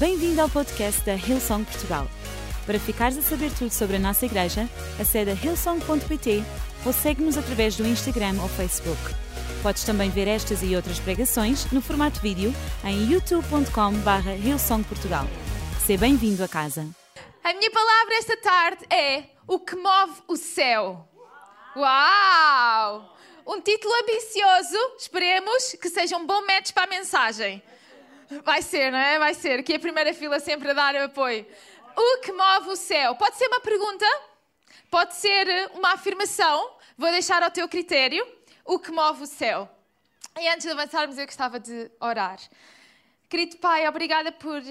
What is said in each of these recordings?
Bem-vindo ao podcast da Hillsong Portugal. Para ficares a saber tudo sobre a nossa igreja, acede a hillsong.pt ou segue-nos através do Instagram ou Facebook. Podes também ver estas e outras pregações no formato vídeo em youtube.com.br hillsongportugal. Seja bem-vindo a casa. A minha palavra esta tarde é o que move o céu. Uau! Um título ambicioso, esperemos que seja um bom match para a mensagem. Vai ser, não é? Vai ser. Aqui a primeira fila sempre a dar apoio. O que move o céu? Pode ser uma pergunta, pode ser uma afirmação. Vou deixar ao teu critério. O que move o céu? E antes de avançarmos, eu gostava de orar. Querido Pai, obrigada por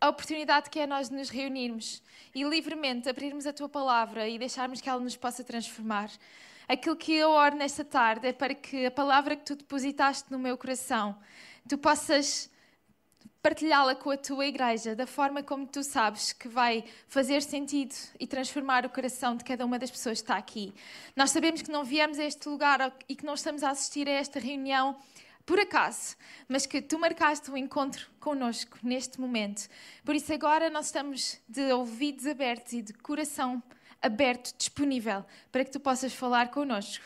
a oportunidade que é nós nos reunirmos e livremente abrirmos a tua palavra e deixarmos que ela nos possa transformar. Aquilo que eu oro nesta tarde é para que a palavra que tu depositaste no meu coração, tu possas partilhá-la com a tua igreja da forma como tu sabes que vai fazer sentido e transformar o coração de cada uma das pessoas que está aqui. Nós sabemos que não viemos a este lugar e que não estamos a assistir a esta reunião por acaso, mas que tu marcaste um encontro connosco neste momento. Por isso, agora nós estamos de ouvidos abertos e de coração aberto, disponível, para que tu possas falar connosco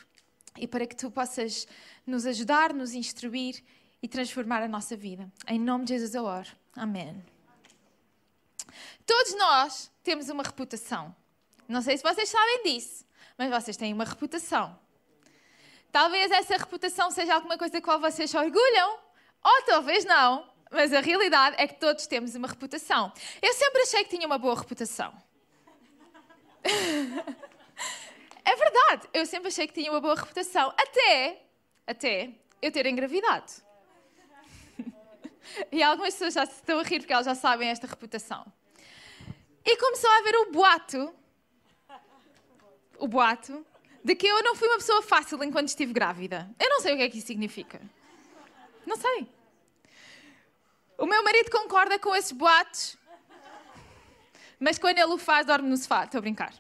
e para que tu possas nos ajudar, nos instruir e transformar a nossa vida. Em nome de Jesus eu oro. Amém. Todos nós temos uma reputação. Não sei se vocês sabem disso, mas vocês têm uma reputação. Talvez essa reputação seja alguma coisa com a qual vocês se orgulham, ou talvez não, mas a realidade é que todos temos uma reputação. Eu sempre achei que tinha uma boa reputação. é verdade, eu sempre achei que tinha uma boa reputação, até, até eu ter engravidado. E algumas pessoas já se estão a rir porque elas já sabem esta reputação. E começou a haver o boato, o boato, de que eu não fui uma pessoa fácil enquanto estive grávida. Eu não sei o que é que isso significa. Não sei. O meu marido concorda com esses boatos, mas quando ele o faz, dorme no sofá. Estou a brincar.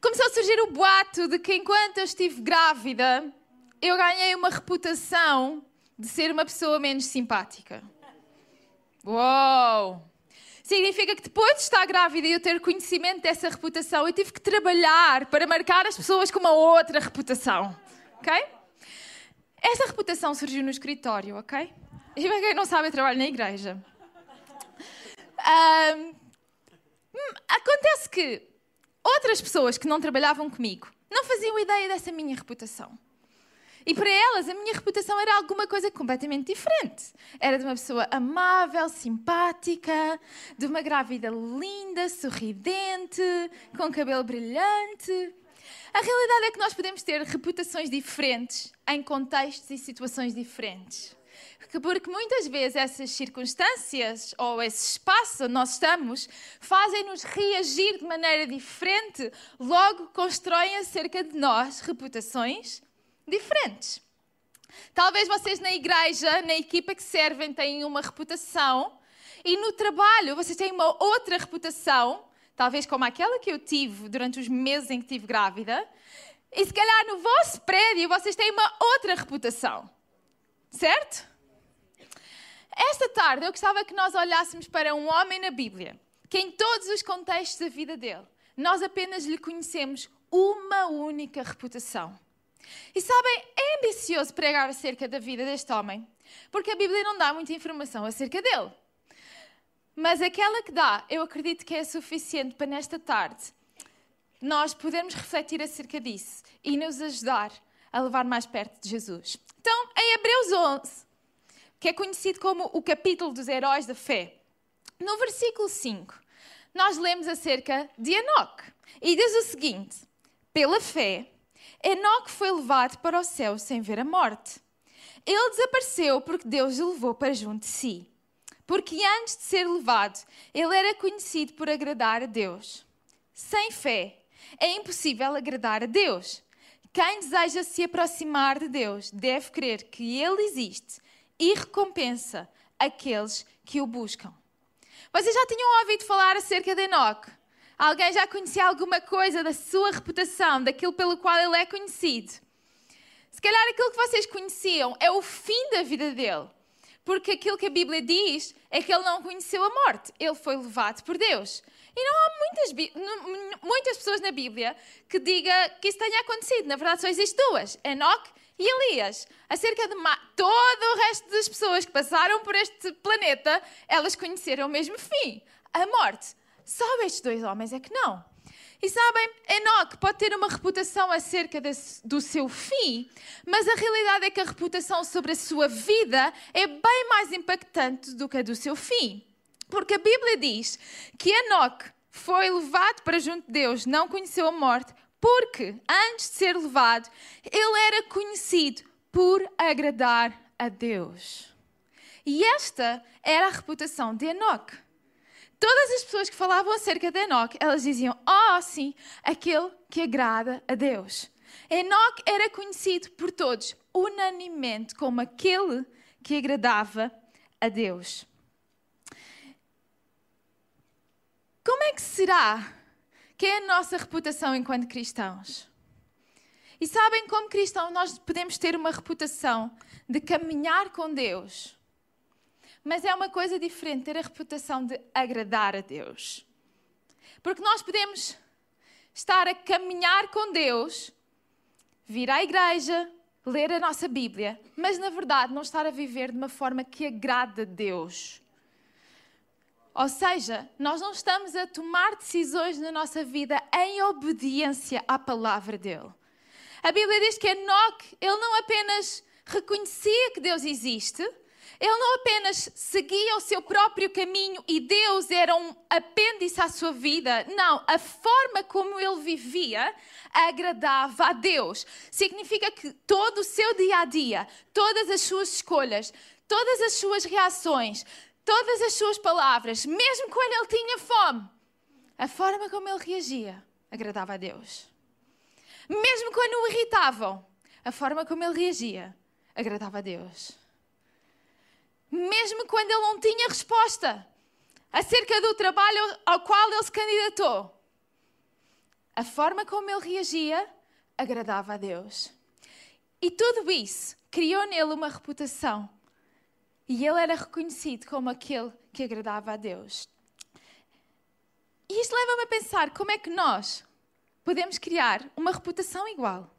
Começou a surgir o boato de que enquanto eu estive grávida, eu ganhei uma reputação de ser uma pessoa menos simpática. Uou! Significa que depois de estar grávida e eu ter conhecimento dessa reputação, eu tive que trabalhar para marcar as pessoas com uma outra reputação. Ok? Essa reputação surgiu no escritório, ok? E para quem não sabe, eu trabalho na igreja. Um, acontece que outras pessoas que não trabalhavam comigo não faziam ideia dessa minha reputação. E para elas, a minha reputação era alguma coisa completamente diferente. Era de uma pessoa amável, simpática, de uma grávida linda, sorridente, com cabelo brilhante. A realidade é que nós podemos ter reputações diferentes em contextos e situações diferentes. Porque muitas vezes essas circunstâncias ou esse espaço onde nós estamos fazem-nos reagir de maneira diferente, logo constroem acerca de nós reputações diferentes. Talvez vocês na igreja, na equipa que servem, tenham uma reputação e no trabalho vocês têm uma outra reputação, talvez como aquela que eu tive durante os meses em que estive grávida, e se calhar no vosso prédio vocês têm uma outra reputação. Certo? Esta tarde eu gostava que nós olhássemos para um homem na Bíblia, que em todos os contextos da vida dele, nós apenas lhe conhecemos uma única reputação. E sabem, é ambicioso pregar acerca da vida deste homem, porque a Bíblia não dá muita informação acerca dele. Mas aquela que dá, eu acredito que é suficiente para nesta tarde nós podermos refletir acerca disso e nos ajudar a levar mais perto de Jesus. Então, em Hebreus 11, que é conhecido como o capítulo dos heróis da fé, no versículo 5, nós lemos acerca de Enoque e diz o seguinte: pela fé, Enoque foi levado para o céu sem ver a morte. Ele desapareceu porque Deus o levou para junto de si. Porque antes de ser levado, ele era conhecido por agradar a Deus. Sem fé, é impossível agradar a Deus. Quem deseja se aproximar de Deus deve crer que Ele existe e recompensa aqueles que o buscam. Vocês já tinham ouvido falar acerca de Enoque? Alguém já conhecia alguma coisa da sua reputação, daquilo pelo qual ele é conhecido? Se calhar aquilo que vocês conheciam é o fim da vida dele. Porque aquilo que a Bíblia diz é que ele não conheceu a morte, ele foi levado por Deus. E não há muitas, muitas pessoas na Bíblia que digam que isso tenha acontecido. Na verdade, só existem duas: Enoque e Elias. Acerca de todo o resto das pessoas que passaram por este planeta, elas conheceram o mesmo fim: a morte. Só estes dois homens é que não. E sabem, Enoch pode ter uma reputação acerca do seu fim, mas a realidade é que a reputação sobre a sua vida é bem mais impactante do que a do seu fim. Porque a Bíblia diz que Enoch foi levado para junto de Deus, não conheceu a morte, porque antes de ser levado, ele era conhecido por agradar a Deus. E esta era a reputação de Enoch. Todas as pessoas que falavam acerca de Enoque, elas diziam: Oh, sim, aquele que agrada a Deus. Enoque era conhecido por todos, unanimemente, como aquele que agradava a Deus. Como é que será que é a nossa reputação enquanto cristãos? E sabem, como cristãos, nós podemos ter uma reputação de caminhar com Deus mas é uma coisa diferente ter a reputação de agradar a Deus. Porque nós podemos estar a caminhar com Deus, vir à igreja, ler a nossa Bíblia, mas na verdade não estar a viver de uma forma que agrada a Deus. Ou seja, nós não estamos a tomar decisões na nossa vida em obediência à palavra dele. A Bíblia diz que Enoque, ele não apenas reconhecia que Deus existe, ele não apenas seguia o seu próprio caminho e Deus era um apêndice à sua vida. Não, a forma como ele vivia agradava a Deus. Significa que todo o seu dia a dia, todas as suas escolhas, todas as suas reações, todas as suas palavras, mesmo quando ele tinha fome, a forma como ele reagia agradava a Deus. Mesmo quando o irritavam, a forma como ele reagia agradava a Deus mesmo quando ele não tinha resposta acerca do trabalho ao qual ele se candidatou. A forma como ele reagia agradava a Deus. E tudo isso criou nele uma reputação. E ele era reconhecido como aquele que agradava a Deus. E isto leva-me a pensar como é que nós podemos criar uma reputação igual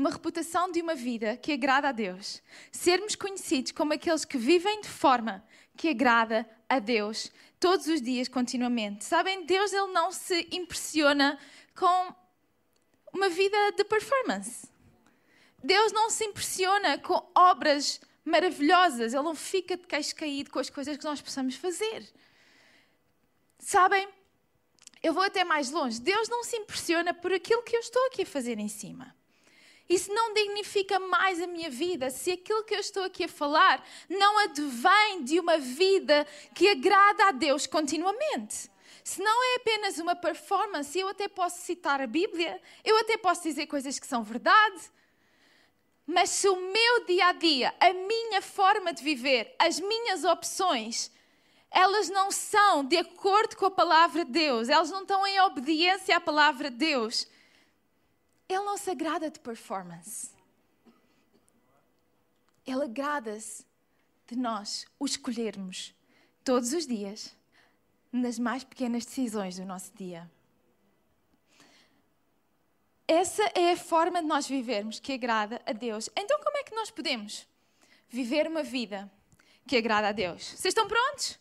uma reputação de uma vida que agrada a Deus. Sermos conhecidos como aqueles que vivem de forma que agrada a Deus todos os dias, continuamente. Sabem, Deus ele não se impressiona com uma vida de performance. Deus não se impressiona com obras maravilhosas. Ele não fica de queixo caído com as coisas que nós possamos fazer. Sabem, eu vou até mais longe. Deus não se impressiona por aquilo que eu estou aqui a fazer em cima. Isso não dignifica mais a minha vida se aquilo que eu estou aqui a falar não advém de uma vida que agrada a Deus continuamente. Se não é apenas uma performance, eu até posso citar a Bíblia, eu até posso dizer coisas que são verdade, mas se o meu dia a dia, a minha forma de viver, as minhas opções, elas não são de acordo com a palavra de Deus, elas não estão em obediência à palavra de Deus, ele não se agrada de performance. Ele agrada-se de nós o escolhermos todos os dias nas mais pequenas decisões do nosso dia. Essa é a forma de nós vivermos que agrada a Deus. Então, como é que nós podemos viver uma vida que agrada a Deus? Vocês estão prontos?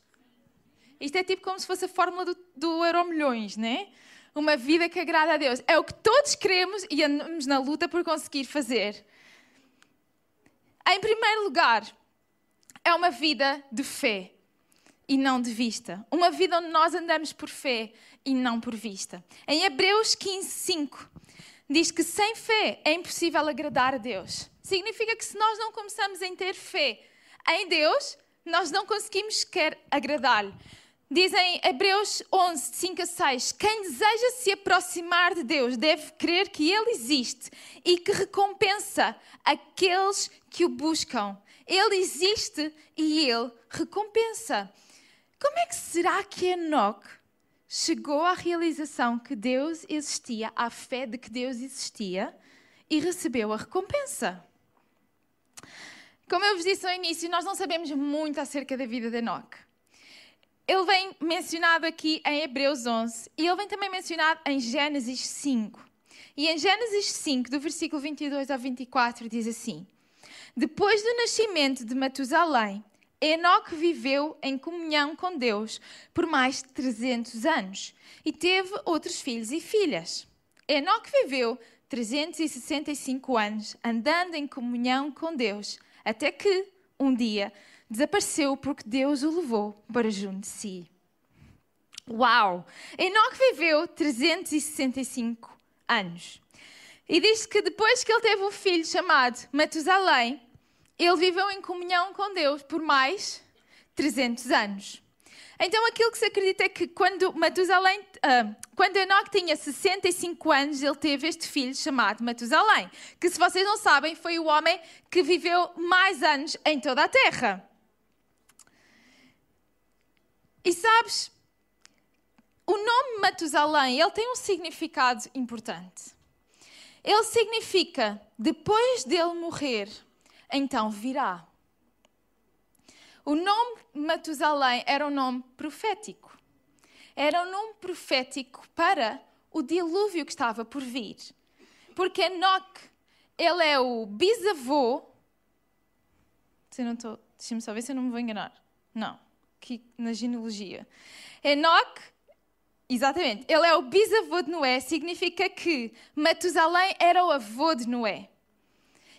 Isto é tipo como se fosse a fórmula do, do Euro Milhões, né? Uma vida que agrada a Deus. É o que todos queremos e andamos na luta por conseguir fazer. Em primeiro lugar, é uma vida de fé e não de vista. Uma vida onde nós andamos por fé e não por vista. Em Hebreus 15, 5, diz que sem fé é impossível agradar a Deus. Significa que se nós não começamos a ter fé em Deus, nós não conseguimos sequer agradar-lhe. Dizem Hebreus 11, 5 a 6: Quem deseja se aproximar de Deus deve crer que Ele existe e que recompensa aqueles que o buscam. Ele existe e Ele recompensa. Como é que será que Enoch chegou à realização que Deus existia, à fé de que Deus existia e recebeu a recompensa? Como eu vos disse no início, nós não sabemos muito acerca da vida de Enoque. Ele vem mencionado aqui em Hebreus 11 e ele vem também mencionado em Gênesis 5. E em Gênesis 5, do versículo 22 ao 24, diz assim: Depois do nascimento de Matusalém, Enoque viveu em comunhão com Deus por mais de 300 anos e teve outros filhos e filhas. Enoque viveu 365 anos andando em comunhão com Deus, até que, um dia, desapareceu porque Deus o levou para junto de si. Uau! Enoque viveu 365 anos. E diz que depois que ele teve um filho chamado Matusalém, ele viveu em comunhão com Deus por mais 300 anos. Então aquilo que se acredita é que quando Matusalém, uh, quando Enoque tinha 65 anos, ele teve este filho chamado Matusalém, que se vocês não sabem, foi o homem que viveu mais anos em toda a terra. E sabes, o nome Matusalém, ele tem um significado importante. Ele significa depois dele morrer, então virá. O nome Matusalém era um nome profético. Era um nome profético para o dilúvio que estava por vir. Porque Enoch, ele é o bisavô. Se não estou. Deixa-me só ver se eu não me vou enganar. Não. Aqui na genealogia. Enoch, exatamente, ele é o bisavô de Noé. Significa que Matusalém era o avô de Noé.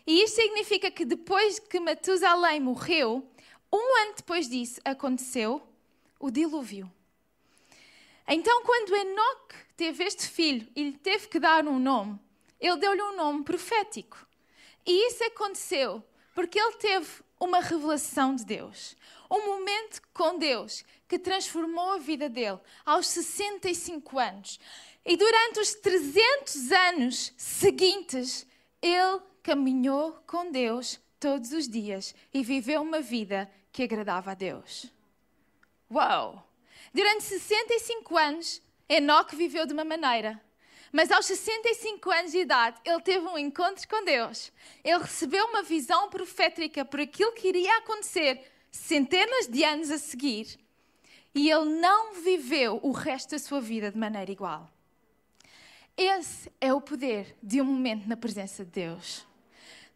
E isto significa que depois que Matusalém morreu, um ano depois disso aconteceu o dilúvio. Então, quando Enoque teve este filho e lhe teve que dar um nome, ele deu-lhe um nome profético. E isso aconteceu porque ele teve uma revelação de Deus. Um momento com Deus que transformou a vida dele aos 65 anos. E durante os 300 anos seguintes, ele caminhou com Deus todos os dias e viveu uma vida que agradava a Deus. Uau! Durante 65 anos, Enoque viveu de uma maneira. Mas aos 65 anos de idade, ele teve um encontro com Deus. Ele recebeu uma visão profética por aquilo que iria acontecer centenas de anos a seguir. E ele não viveu o resto da sua vida de maneira igual. Esse é o poder de um momento na presença de Deus.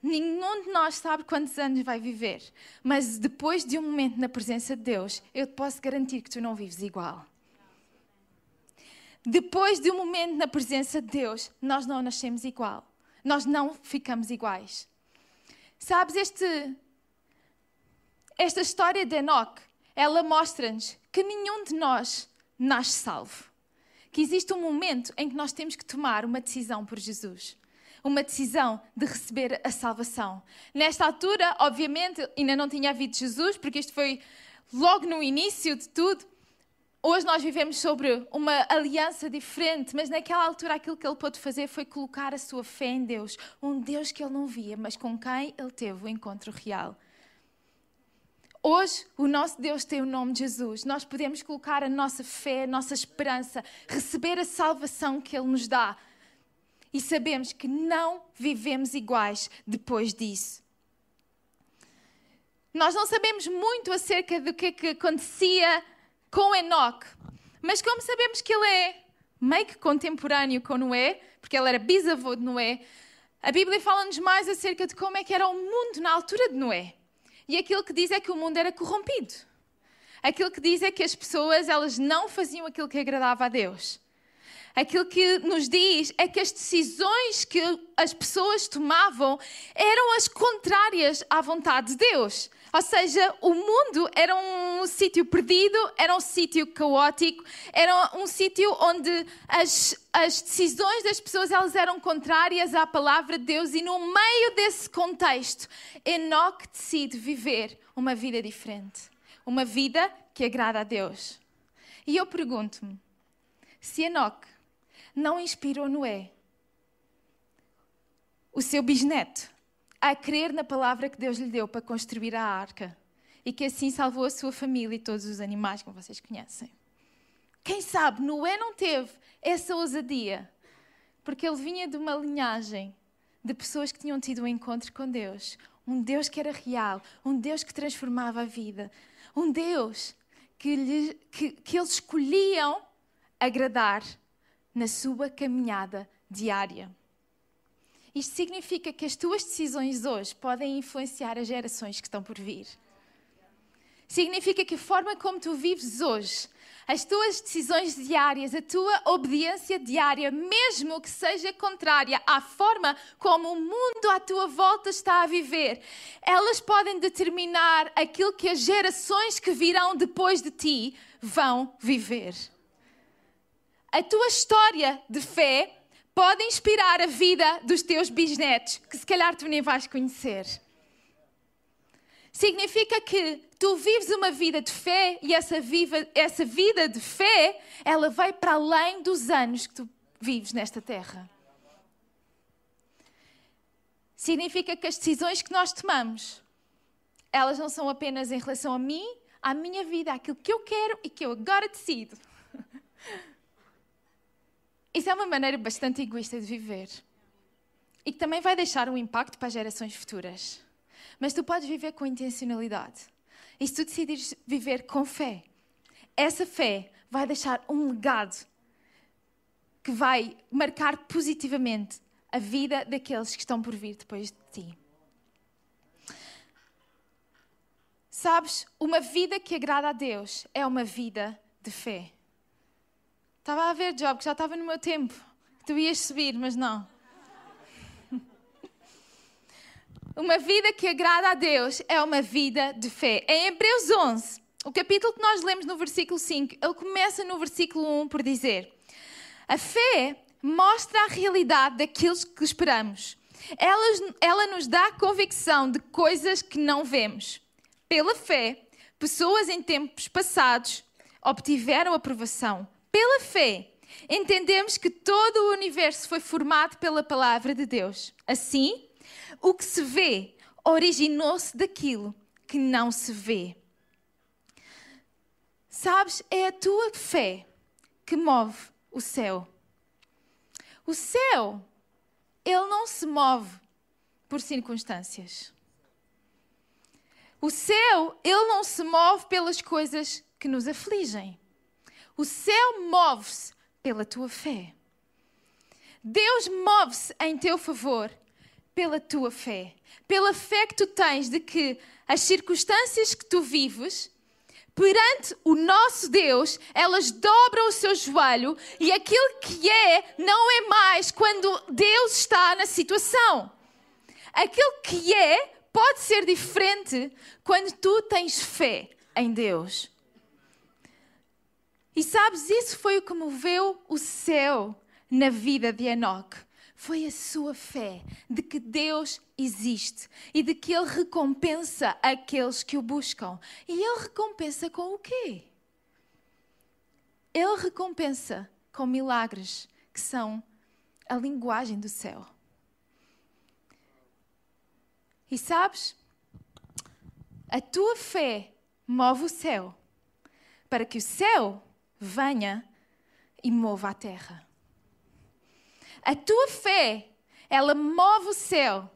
Nenhum de nós sabe quantos anos vai viver, mas depois de um momento na presença de Deus, eu te posso garantir que tu não vives igual. Depois de um momento na presença de Deus, nós não nascemos igual. Nós não ficamos iguais. Sabes, este, esta história de Enoch, ela mostra-nos que nenhum de nós nasce salvo. Que existe um momento em que nós temos que tomar uma decisão por Jesus uma decisão de receber a salvação. Nesta altura, obviamente, ainda não tinha havido Jesus, porque isto foi logo no início de tudo. Hoje nós vivemos sobre uma aliança diferente, mas naquela altura aquilo que ele pôde fazer foi colocar a sua fé em Deus, um Deus que ele não via, mas com quem ele teve o encontro real. Hoje, o nosso Deus tem o nome de Jesus. Nós podemos colocar a nossa fé, a nossa esperança, receber a salvação que Ele nos dá e sabemos que não vivemos iguais depois disso. Nós não sabemos muito acerca do que, é que acontecia com Enoch, mas como sabemos que ele é meio que contemporâneo com Noé, porque ele era bisavô de Noé, a Bíblia fala-nos mais acerca de como é que era o mundo na altura de Noé. E aquilo que diz é que o mundo era corrompido. Aquilo que diz é que as pessoas elas não faziam aquilo que agradava a Deus aquilo que nos diz é que as decisões que as pessoas tomavam eram as contrárias à vontade de Deus. Ou seja, o mundo era um sítio perdido, era um sítio caótico, era um sítio onde as, as decisões das pessoas elas eram contrárias à palavra de Deus e no meio desse contexto, Enoch decide viver uma vida diferente, uma vida que agrada a Deus. E eu pergunto-me, se Enoch não inspirou Noé, o seu bisneto, a crer na palavra que Deus lhe deu para construir a arca e que assim salvou a sua família e todos os animais que vocês conhecem. Quem sabe Noé não teve essa ousadia, porque ele vinha de uma linhagem de pessoas que tinham tido um encontro com Deus, Um Deus que era real, um Deus que transformava a vida, um Deus que, lhe, que, que eles escolhiam agradar na sua caminhada diária. Isto significa que as tuas decisões hoje podem influenciar as gerações que estão por vir. Significa que a forma como tu vives hoje, as tuas decisões diárias, a tua obediência diária, mesmo que seja contrária à forma como o mundo à tua volta está a viver, elas podem determinar aquilo que as gerações que virão depois de ti vão viver. A tua história de fé pode inspirar a vida dos teus bisnetos, que se calhar tu nem vais conhecer. Significa que tu vives uma vida de fé e essa, viva, essa vida de fé, ela vai para além dos anos que tu vives nesta terra. Significa que as decisões que nós tomamos, elas não são apenas em relação a mim, à minha vida, àquilo que eu quero e que eu agora decido. Isso é uma maneira bastante egoísta de viver. E que também vai deixar um impacto para as gerações futuras. Mas tu podes viver com intencionalidade. E se tu decidires viver com fé, essa fé vai deixar um legado que vai marcar positivamente a vida daqueles que estão por vir depois de ti. Sabes, uma vida que agrada a Deus é uma vida de fé. Estava a ver, Job, que já estava no meu tempo. Que tu ias subir, mas não. Uma vida que agrada a Deus é uma vida de fé. Em Hebreus 11, o capítulo que nós lemos no versículo 5, ele começa no versículo 1 por dizer: A fé mostra a realidade daqueles que esperamos. Ela, ela nos dá convicção de coisas que não vemos. Pela fé, pessoas em tempos passados obtiveram aprovação pela fé, entendemos que todo o universo foi formado pela palavra de Deus. Assim, o que se vê originou-se daquilo que não se vê. Sabes, é a tua fé que move o céu. O céu, ele não se move por circunstâncias. O céu, ele não se move pelas coisas que nos afligem. O céu move-se pela tua fé. Deus move-se em teu favor pela tua fé. Pela fé que tu tens de que as circunstâncias que tu vives, perante o nosso Deus, elas dobram o seu joelho e aquilo que é não é mais quando Deus está na situação. Aquilo que é pode ser diferente quando tu tens fé em Deus. E sabes, isso foi o que moveu o céu na vida de Enoque. Foi a sua fé de que Deus existe e de que Ele recompensa aqueles que o buscam. E Ele recompensa com o quê? Ele recompensa com milagres que são a linguagem do céu. E sabes, a tua fé move o céu para que o céu venha e mova a terra. A tua fé, ela move o céu,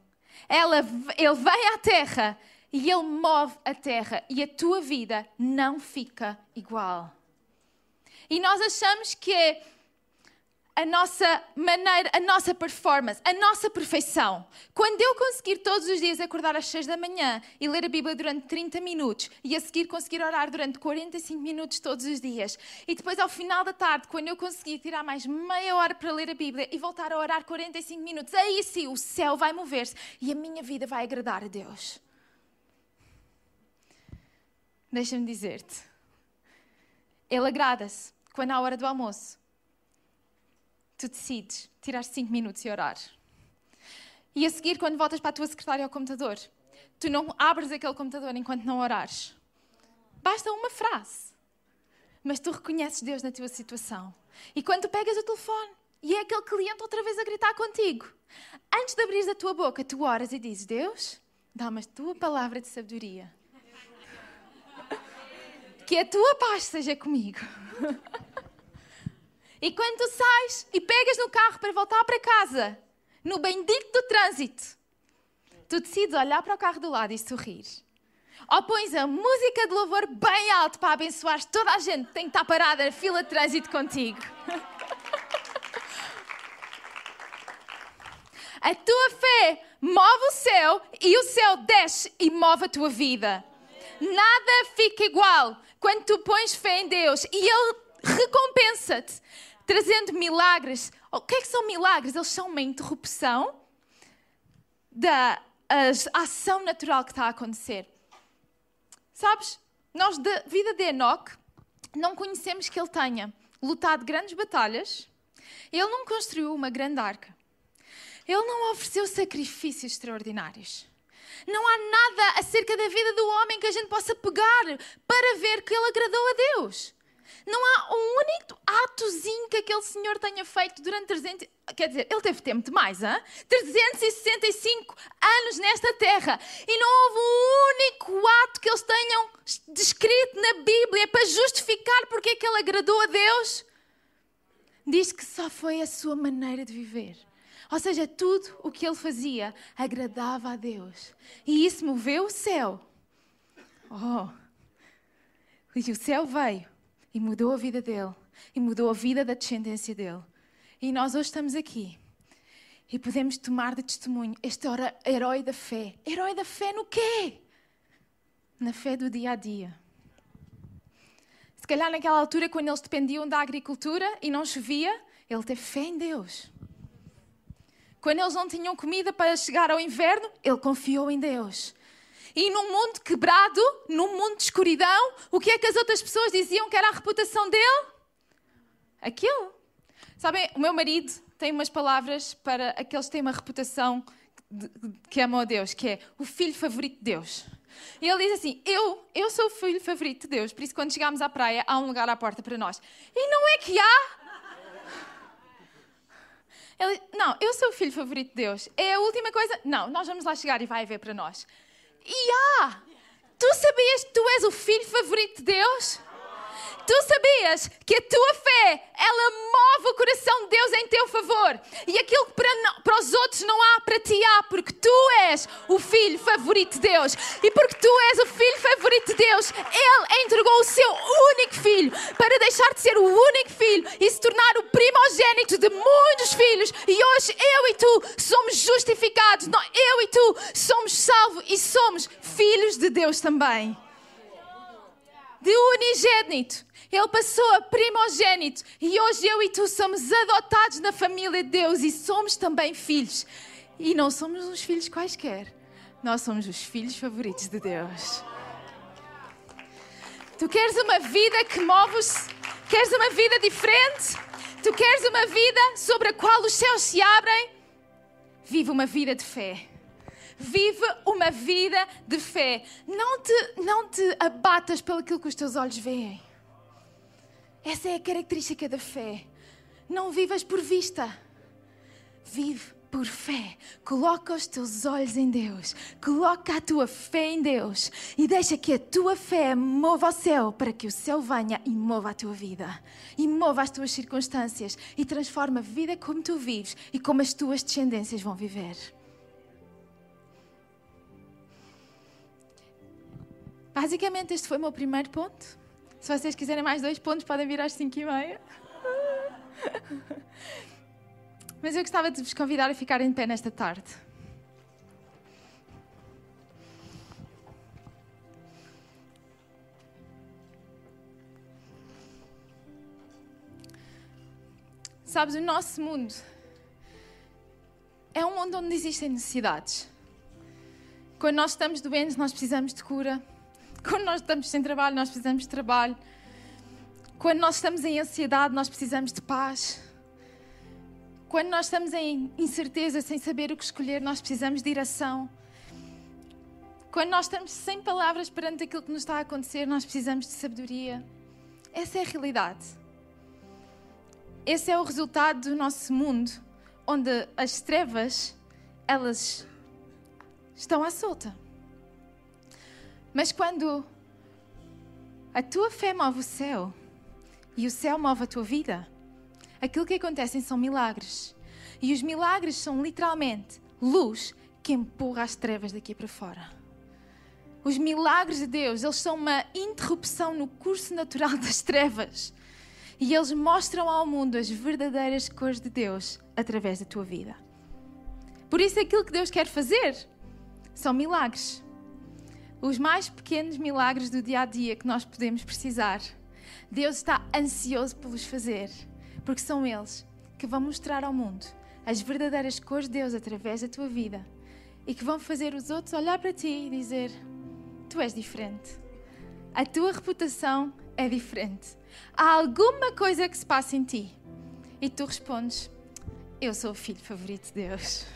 ela, ele vem à terra e ele move a terra e a tua vida não fica igual. E nós achamos que a nossa maneira, a nossa performance, a nossa perfeição. Quando eu conseguir todos os dias acordar às 6 da manhã e ler a Bíblia durante 30 minutos e a seguir conseguir orar durante 45 minutos todos os dias e depois ao final da tarde, quando eu conseguir tirar mais meia hora para ler a Bíblia e voltar a orar 45 minutos, aí sim o céu vai mover-se e a minha vida vai agradar a Deus. Deixa-me dizer-te. Ele agrada-se quando à hora do almoço tu decides tirar 5 minutos e orar. E a seguir, quando voltas para a tua secretária ao computador, tu não abres aquele computador enquanto não orares. Basta uma frase. Mas tu reconheces Deus na tua situação. E quando tu pegas o telefone e é aquele cliente outra vez a gritar contigo, antes de abrir a tua boca, tu oras e dizes: Deus, dá-me a tua palavra de sabedoria. Que a tua paz seja comigo. E quando tu sais e pegas no carro para voltar para casa, no bendito do trânsito, tu decides olhar para o carro do lado e sorrir. Ou pões a música de louvor bem alto para abençoar toda a gente que tem que estar parada na fila de trânsito contigo. A tua fé move o céu e o céu desce e move a tua vida. Nada fica igual quando tu pões fé em Deus e Ele recompensa-te, trazendo milagres. O que é que são milagres? Eles são uma interrupção da ação natural que está a acontecer. Sabes, nós da vida de Enoch não conhecemos que ele tenha lutado grandes batalhas, ele não construiu uma grande arca, ele não ofereceu sacrifícios extraordinários. Não há nada acerca da vida do homem que a gente possa pegar para ver que ele agradou a Deus. Não há um único atozinho que aquele senhor tenha feito durante 300. Quer dizer, ele teve tempo demais, hein? 365 anos nesta terra. E não houve um único ato que eles tenham descrito na Bíblia para justificar porque é que ele agradou a Deus. Diz que só foi a sua maneira de viver. Ou seja, tudo o que ele fazia agradava a Deus. E isso moveu o céu. Oh! E o céu veio e mudou a vida dele. E mudou a vida da descendência dele. E nós hoje estamos aqui. E podemos tomar de testemunho este herói da fé. Herói da fé no quê? Na fé do dia a dia. Se calhar naquela altura, quando eles dependiam da agricultura e não chovia, ele teve fé em Deus. Quando eles não tinham comida para chegar ao inverno, ele confiou em Deus. E num mundo quebrado, num mundo de escuridão, o que é que as outras pessoas diziam que era a reputação dele? Aquilo. Sabem, o meu marido tem umas palavras para aqueles que têm uma reputação que amam a Deus, que é o filho favorito de Deus. E ele diz assim: eu, eu sou o filho favorito de Deus, por isso quando chegamos à praia há um lugar à porta para nós. E não é que há. Ele, não, eu sou o filho favorito de Deus. É a última coisa. Não, nós vamos lá chegar e vai haver para nós. E há! Tu sabias que tu és o filho favorito de Deus? Tu sabias que a tua fé, ela move o coração de Deus em teu favor. E aquilo que para, para os outros não há, para ti há, porque tu és o filho favorito de Deus. E porque tu és o filho favorito de Deus, Ele entregou o seu único filho para deixar de ser o único filho e primogênito de muitos filhos. E hoje eu e tu somos justificados. Eu e tu somos salvos e somos filhos de Deus também. De unigênito ele passou a primogênito e hoje eu e tu somos adotados na família de Deus e somos também filhos. E não somos uns filhos quaisquer, nós somos os filhos favoritos de Deus. Tu queres uma vida que moves? Queres uma vida diferente? Tu queres uma vida sobre a qual os céus se abrem? Vive uma vida de fé. Vive uma vida de fé. Não te, não te abatas pelo que os teus olhos veem. Essa é a característica da fé. Não vivas por vista. Vive por fé. Coloca os teus olhos em Deus. Coloca a tua fé em Deus. E deixa que a tua fé mova o céu para que o céu venha e mova a tua vida. E mova as tuas circunstâncias. E transforma a vida como tu vives e como as tuas descendências vão viver. Basicamente, este foi o meu primeiro ponto. Se vocês quiserem mais dois pontos, podem vir às 5 e meia. Mas eu gostava de vos convidar a ficarem de pé nesta tarde. Sabes, o nosso mundo é um mundo onde existem necessidades. Quando nós estamos doentes, nós precisamos de cura. Quando nós estamos sem trabalho, nós precisamos de trabalho. Quando nós estamos em ansiedade, nós precisamos de paz. Quando nós estamos em incerteza, sem saber o que escolher, nós precisamos de direção. Quando nós estamos sem palavras perante aquilo que nos está a acontecer, nós precisamos de sabedoria. Essa é a realidade. Esse é o resultado do nosso mundo, onde as trevas, elas estão à solta. Mas quando a tua fé move o céu e o céu move a tua vida, aquilo que acontece são milagres. E os milagres são literalmente luz que empurra as trevas daqui para fora. Os milagres de Deus, eles são uma interrupção no curso natural das trevas. E eles mostram ao mundo as verdadeiras cores de Deus através da tua vida. Por isso, aquilo que Deus quer fazer são milagres. Os mais pequenos milagres do dia a dia que nós podemos precisar. Deus está ansioso por os fazer, porque são eles que vão mostrar ao mundo as verdadeiras cores de Deus através da tua vida e que vão fazer os outros olhar para ti e dizer: Tu és diferente. A tua reputação é diferente. Há alguma coisa que se passa em ti. E tu respondes: Eu sou o filho favorito de Deus.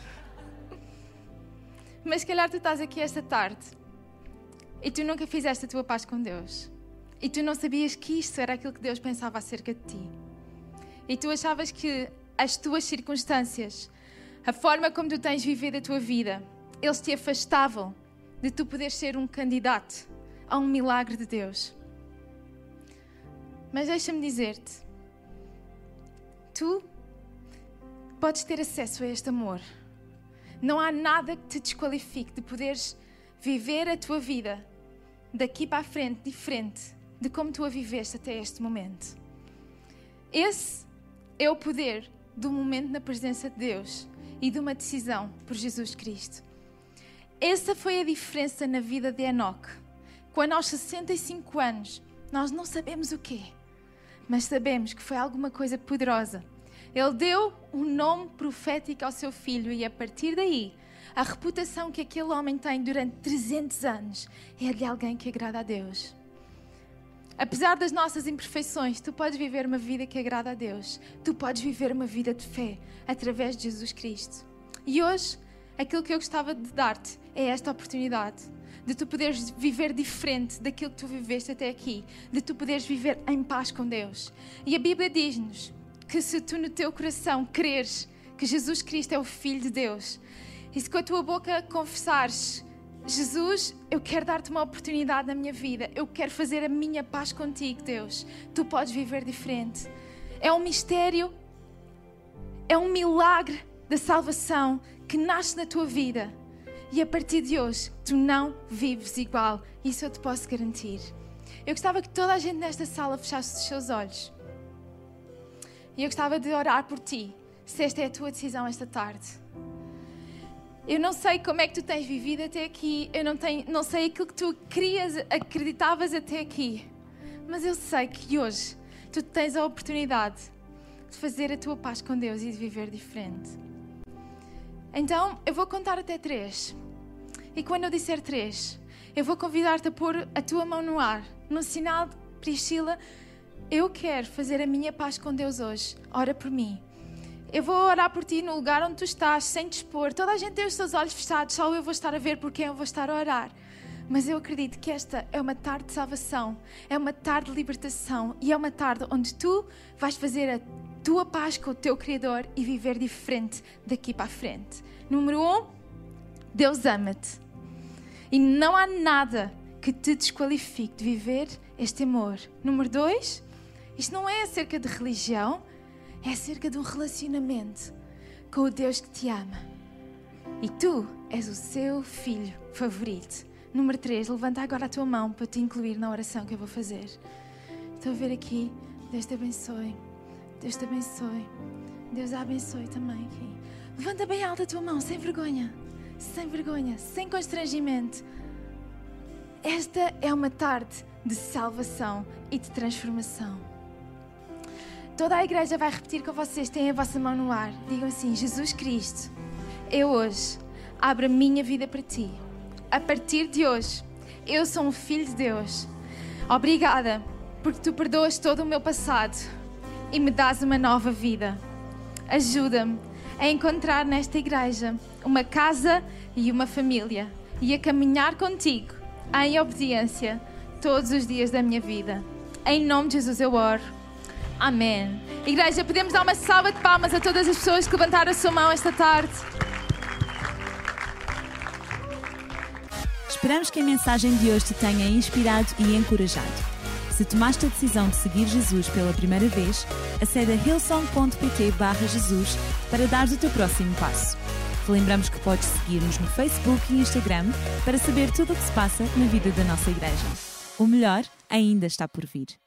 Mas se calhar tu estás aqui esta tarde e tu nunca fizeste a tua paz com Deus. E tu não sabias que isto era aquilo que Deus pensava acerca de ti. E tu achavas que as tuas circunstâncias, a forma como tu tens vivido a tua vida, eles te afastavam de tu poderes ser um candidato a um milagre de Deus. Mas deixa-me dizer-te, tu podes ter acesso a este amor. Não há nada que te desqualifique de poderes viver a tua vida daqui para a frente diferente de como tu a viveste até este momento. Esse é o poder do momento na presença de Deus e de uma decisão por Jesus Cristo. Essa foi a diferença na vida de Enoque. Quando aos 65 anos, nós não sabemos o quê, mas sabemos que foi alguma coisa poderosa. Ele deu um nome profético ao seu filho e a partir daí, a reputação que aquele homem tem durante 300 anos é de alguém que agrada a Deus. Apesar das nossas imperfeições, tu podes viver uma vida que agrada a Deus. Tu podes viver uma vida de fé através de Jesus Cristo. E hoje, aquilo que eu gostava de dar-te é esta oportunidade de tu poderes viver diferente daquilo que tu viveste até aqui, de tu poderes viver em paz com Deus. E a Bíblia diz-nos que se tu no teu coração creres que Jesus Cristo é o Filho de Deus, e se com a tua boca confessares Jesus, eu quero dar-te uma oportunidade na minha vida. Eu quero fazer a minha paz contigo, Deus. Tu podes viver diferente. É um mistério, é um milagre da salvação que nasce na tua vida. E a partir de hoje, tu não vives igual. Isso eu te posso garantir. Eu gostava que toda a gente nesta sala fechasse os seus olhos. E eu gostava de orar por ti, se esta é a tua decisão esta tarde. Eu não sei como é que tu tens vivido até aqui, eu não, tenho, não sei aquilo que tu querias, acreditavas até aqui, mas eu sei que hoje tu tens a oportunidade de fazer a tua paz com Deus e de viver diferente. Então, eu vou contar até três. E quando eu disser três, eu vou convidar-te a pôr a tua mão no ar, no sinal de Priscila, eu quero fazer a minha paz com Deus hoje. Ora por mim. Eu vou orar por ti no lugar onde tu estás, sem te expor. Toda a gente tem os seus olhos fechados, só eu vou estar a ver por quem eu vou estar a orar. Mas eu acredito que esta é uma tarde de salvação, é uma tarde de libertação e é uma tarde onde tu vais fazer a tua paz com o teu Criador e viver diferente daqui para a frente. Número um, Deus ama-te. E não há nada que te desqualifique de viver este amor. Número dois, isto não é acerca de religião, é acerca de um relacionamento com o Deus que te ama. E tu és o seu filho favorito. Número 3, levanta agora a tua mão para te incluir na oração que eu vou fazer. Estou a ver aqui. Deus te abençoe. Deus te abençoe. Deus a abençoe também aqui. Levanta bem alta a tua mão, sem vergonha. Sem vergonha, sem constrangimento. Esta é uma tarde de salvação e de transformação. Toda a igreja vai repetir com vocês, têm a vossa mão no ar. Digam assim: Jesus Cristo, eu hoje abro a minha vida para ti. A partir de hoje, eu sou um filho de Deus. Obrigada, porque tu perdoas todo o meu passado e me dás uma nova vida. Ajuda-me a encontrar nesta igreja uma casa e uma família e a caminhar contigo em obediência todos os dias da minha vida. Em nome de Jesus eu oro. Amém. Igreja, podemos dar uma salva de palmas a todas as pessoas que levantaram a sua mão esta tarde. Esperamos que a mensagem de hoje te tenha inspirado e encorajado. Se tomaste a decisão de seguir Jesus pela primeira vez, acede a hillsong.pt Jesus para dar o teu próximo passo. Lembramos que podes seguir-nos no Facebook e Instagram para saber tudo o que se passa na vida da nossa igreja. O melhor ainda está por vir.